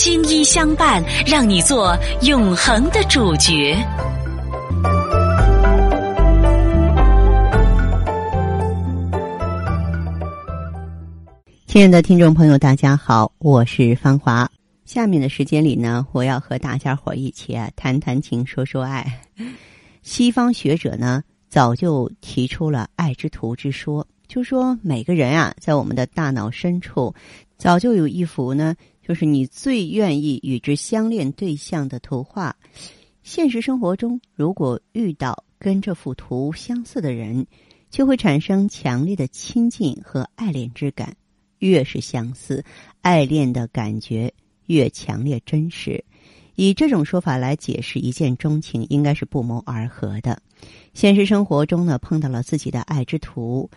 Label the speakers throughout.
Speaker 1: 青衣相伴，让你做永恒的主角。
Speaker 2: 亲爱的听众朋友，大家好，我是芳华。下面的时间里呢，我要和大家伙一起啊谈谈情，说说爱。西方学者呢，早就提出了爱之图之说，就说每个人啊，在我们的大脑深处，早就有一幅呢。就是你最愿意与之相恋对象的图画。现实生活中，如果遇到跟这幅图相似的人，就会产生强烈的亲近和爱恋之感。越是相似，爱恋的感觉越强烈真实。以这种说法来解释一见钟情，应该是不谋而合的。现实生活中呢，碰到了自己的爱之徒。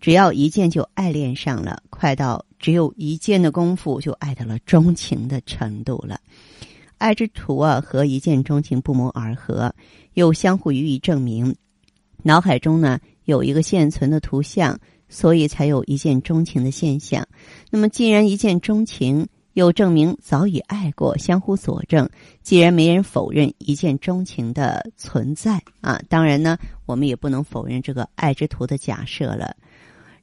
Speaker 2: 只要一见就爱恋上了，快到只有一见的功夫就爱到了钟情的程度了。爱之徒啊和一见钟情不谋而合，又相互予以证明。脑海中呢有一个现存的图像，所以才有一见钟情的现象。那么既然一见钟情，又证明早已爱过，相互佐证。既然没人否认一见钟情的存在啊，当然呢，我们也不能否认这个爱之徒的假设了。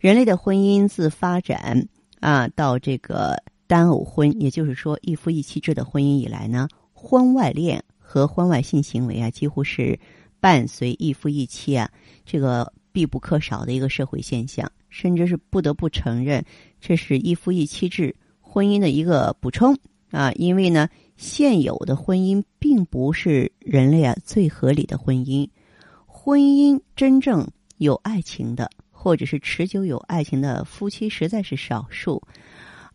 Speaker 2: 人类的婚姻自发展啊到这个单偶婚，也就是说一夫一妻制的婚姻以来呢，婚外恋和婚外性行为啊，几乎是伴随一夫一妻啊这个必不可少的一个社会现象，甚至是不得不承认，这是一夫一妻制婚姻的一个补充啊，因为呢，现有的婚姻并不是人类啊最合理的婚姻，婚姻真正有爱情的。或者是持久有爱情的夫妻实在是少数，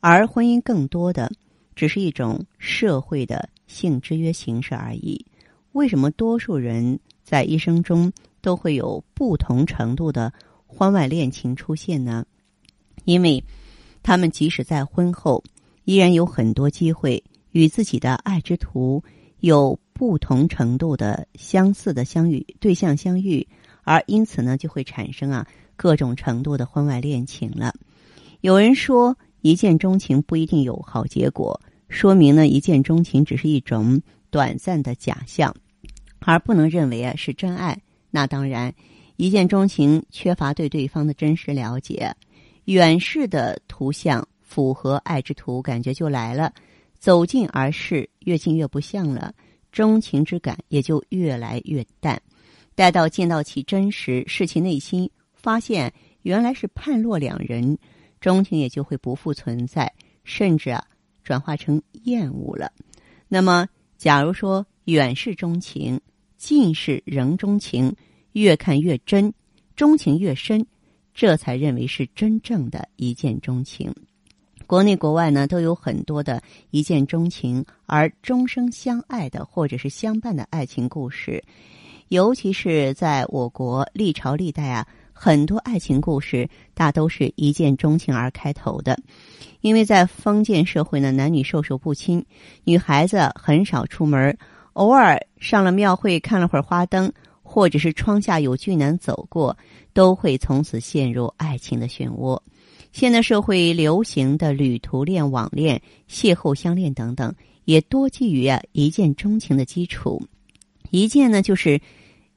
Speaker 2: 而婚姻更多的只是一种社会的性制约形式而已。为什么多数人在一生中都会有不同程度的婚外恋情出现呢？因为他们即使在婚后，依然有很多机会与自己的爱之徒有不同程度的相似的相遇对象相遇，而因此呢，就会产生啊。各种程度的婚外恋情了。有人说，一见钟情不一定有好结果，说明呢，一见钟情只是一种短暂的假象，而不能认为啊是真爱。那当然，一见钟情缺乏对对方的真实了解，远视的图像符合爱之图，感觉就来了；走近而视，越近越不像了，钟情之感也就越来越淡。待到见到其真实，视其内心。发现原来是判若两人，钟情也就会不复存在，甚至啊转化成厌恶了。那么，假如说远视钟情，近视仍钟情，越看越真，钟情越深，这才认为是真正的一见钟情。国内国外呢都有很多的一见钟情而终生相爱的或者是相伴的爱情故事，尤其是在我国历朝历代啊。很多爱情故事大都是一见钟情而开头的，因为在封建社会呢，男女授受不亲，女孩子很少出门，偶尔上了庙会看了会儿花灯，或者是窗下有俊男走过，都会从此陷入爱情的漩涡。现代社会流行的旅途恋、网恋、邂逅相恋等等，也多基于啊一见钟情的基础。一见呢，就是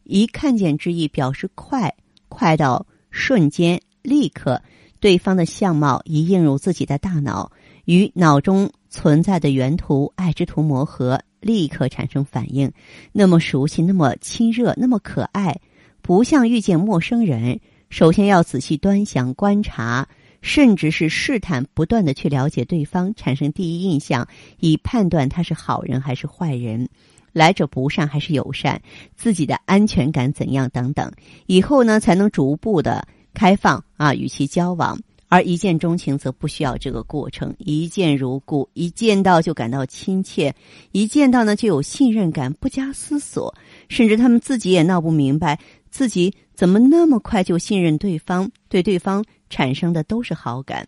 Speaker 2: 一看见之意，表示快。快到瞬间，立刻，对方的相貌一映入自己的大脑，与脑中存在的原图、爱之图磨合，立刻产生反应。那么熟悉，那么亲热，那么可爱，不像遇见陌生人。首先要仔细端详、观察，甚至是试探，不断的去了解对方，产生第一印象，以判断他是好人还是坏人。来者不善还是友善，自己的安全感怎样等等，以后呢才能逐步的开放啊与其交往。而一见钟情则不需要这个过程，一见如故，一见到就感到亲切，一见到呢就有信任感，不加思索，甚至他们自己也闹不明白自己怎么那么快就信任对方，对对方产生的都是好感。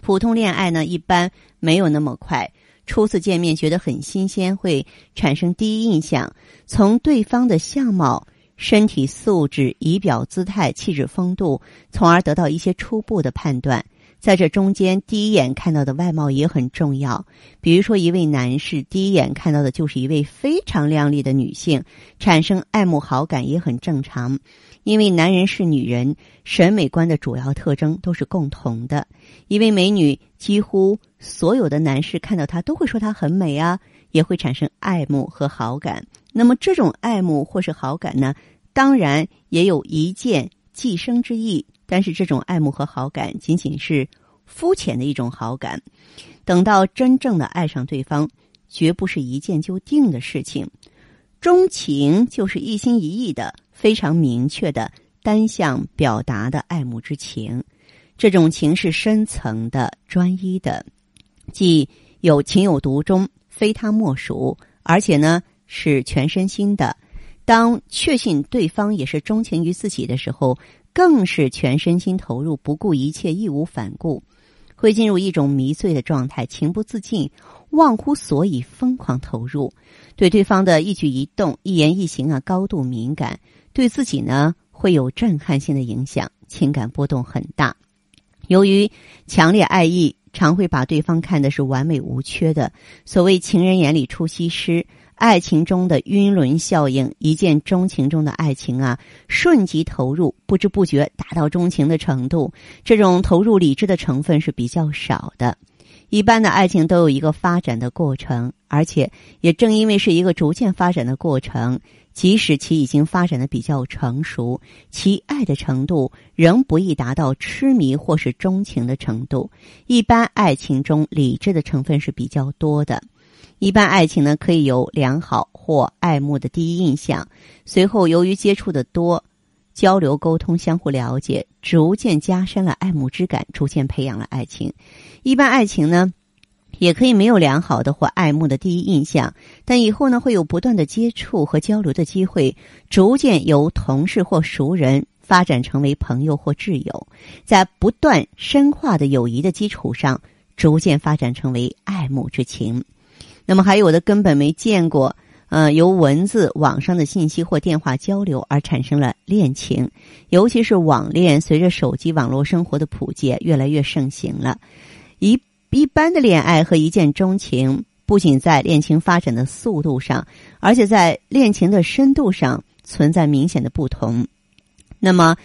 Speaker 2: 普通恋爱呢一般没有那么快。初次见面觉得很新鲜，会产生第一印象，从对方的相貌、身体素质、仪表姿态、气质风度，从而得到一些初步的判断。在这中间，第一眼看到的外貌也很重要。比如说，一位男士第一眼看到的就是一位非常靓丽的女性，产生爱慕好感也很正常。因为男人是女人审美观的主要特征都是共同的。一位美女，几乎所有的男士看到她都会说她很美啊，也会产生爱慕和好感。那么，这种爱慕或是好感呢，当然也有一见即生之意。但是这种爱慕和好感仅仅是肤浅的一种好感，等到真正的爱上对方，绝不是一见就定的事情。钟情就是一心一意的、非常明确的单向表达的爱慕之情，这种情是深层的、专一的，既有情有独钟，非他莫属，而且呢是全身心的。当确信对方也是钟情于自己的时候。更是全身心投入，不顾一切，义无反顾，会进入一种迷醉的状态，情不自禁，忘乎所以，疯狂投入，对对方的一举一动、一言一行啊，高度敏感，对自己呢会有震撼性的影响，情感波动很大。由于强烈爱意，常会把对方看的是完美无缺的。所谓情人眼里出西施。爱情中的晕轮效应，一见钟情中的爱情啊，瞬即投入，不知不觉达到钟情的程度。这种投入理智的成分是比较少的。一般的爱情都有一个发展的过程，而且也正因为是一个逐渐发展的过程，即使其已经发展的比较成熟，其爱的程度仍不易达到痴迷或是钟情的程度。一般爱情中理智的成分是比较多的。一般爱情呢，可以有良好或爱慕的第一印象，随后由于接触的多，交流沟通，相互了解，逐渐加深了爱慕之感，逐渐培养了爱情。一般爱情呢，也可以没有良好的或爱慕的第一印象，但以后呢，会有不断的接触和交流的机会，逐渐由同事或熟人发展成为朋友或挚友，在不断深化的友谊的基础上，逐渐发展成为爱慕之情。那么还有的根本没见过，呃，由文字、网上的信息或电话交流而产生了恋情，尤其是网恋，随着手机网络生活的普及，越来越盛行了。一一般的恋爱和一见钟情，不仅在恋情发展的速度上，而且在恋情的深度上存在明显的不同。那么，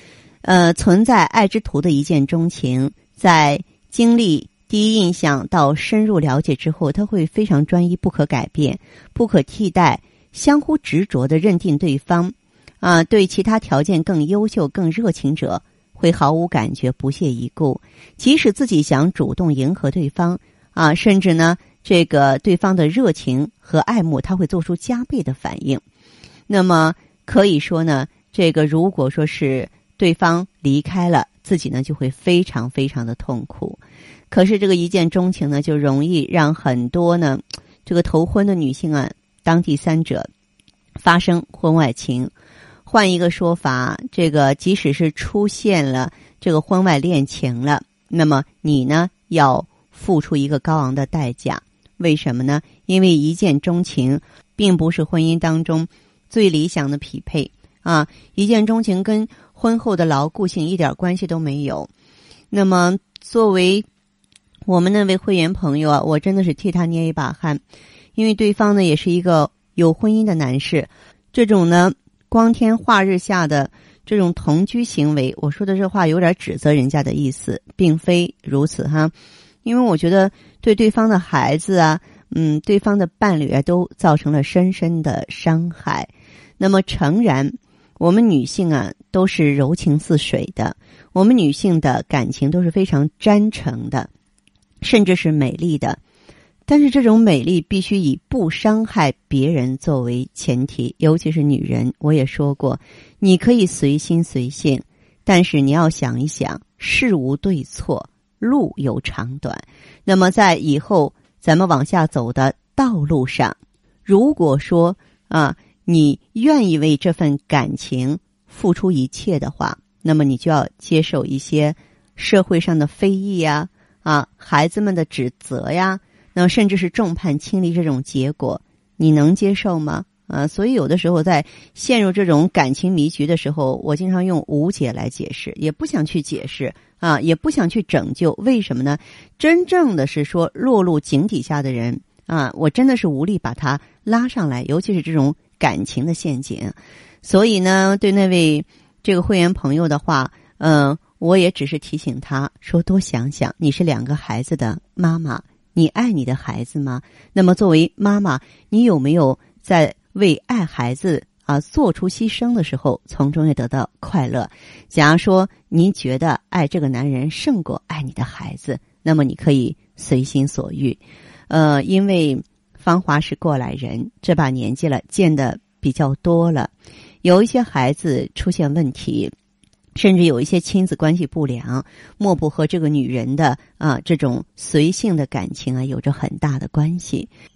Speaker 2: 呃，存在爱之徒的一见钟情，在经历。第一印象到深入了解之后，他会非常专一、不可改变、不可替代，相互执着的认定对方。啊，对其他条件更优秀、更热情者，会毫无感觉、不屑一顾。即使自己想主动迎合对方，啊，甚至呢，这个对方的热情和爱慕，他会做出加倍的反应。那么可以说呢，这个如果说是对方离开了，自己呢就会非常非常的痛苦。可是这个一见钟情呢，就容易让很多呢，这个头婚的女性啊当第三者，发生婚外情。换一个说法，这个即使是出现了这个婚外恋情了，那么你呢要付出一个高昂的代价。为什么呢？因为一见钟情并不是婚姻当中最理想的匹配啊！一见钟情跟婚后的牢固性一点关系都没有。那么作为我们那位会员朋友啊，我真的是替他捏一把汗，因为对方呢也是一个有婚姻的男士，这种呢光天化日下的这种同居行为，我说的这话有点指责人家的意思，并非如此哈，因为我觉得对对方的孩子啊，嗯，对方的伴侣啊，都造成了深深的伤害。那么诚然，我们女性啊都是柔情似水的，我们女性的感情都是非常真诚的。甚至是美丽的，但是这种美丽必须以不伤害别人作为前提，尤其是女人。我也说过，你可以随心随性，但是你要想一想，事无对错，路有长短。那么在以后咱们往下走的道路上，如果说啊，你愿意为这份感情付出一切的话，那么你就要接受一些社会上的非议呀。啊，孩子们的指责呀，那甚至是众叛亲离这种结果，你能接受吗？啊，所以有的时候在陷入这种感情迷局的时候，我经常用无解来解释，也不想去解释啊，也不想去拯救。为什么呢？真正的是说落入井底下的人啊，我真的是无力把他拉上来，尤其是这种感情的陷阱。所以呢，对那位这个会员朋友的话，嗯，我也只是提醒他说，多想想，你是两个孩子的妈妈，你爱你的孩子吗？那么作为妈妈，你有没有在？为爱孩子啊做出牺牲的时候，从中也得到快乐。假如说您觉得爱这个男人胜过爱你的孩子，那么你可以随心所欲。呃，因为芳华是过来人，这把年纪了，见的比较多了，有一些孩子出现问题。甚至有一些亲子关系不良，莫不和这个女人的啊这种随性的感情啊有着很大的关系。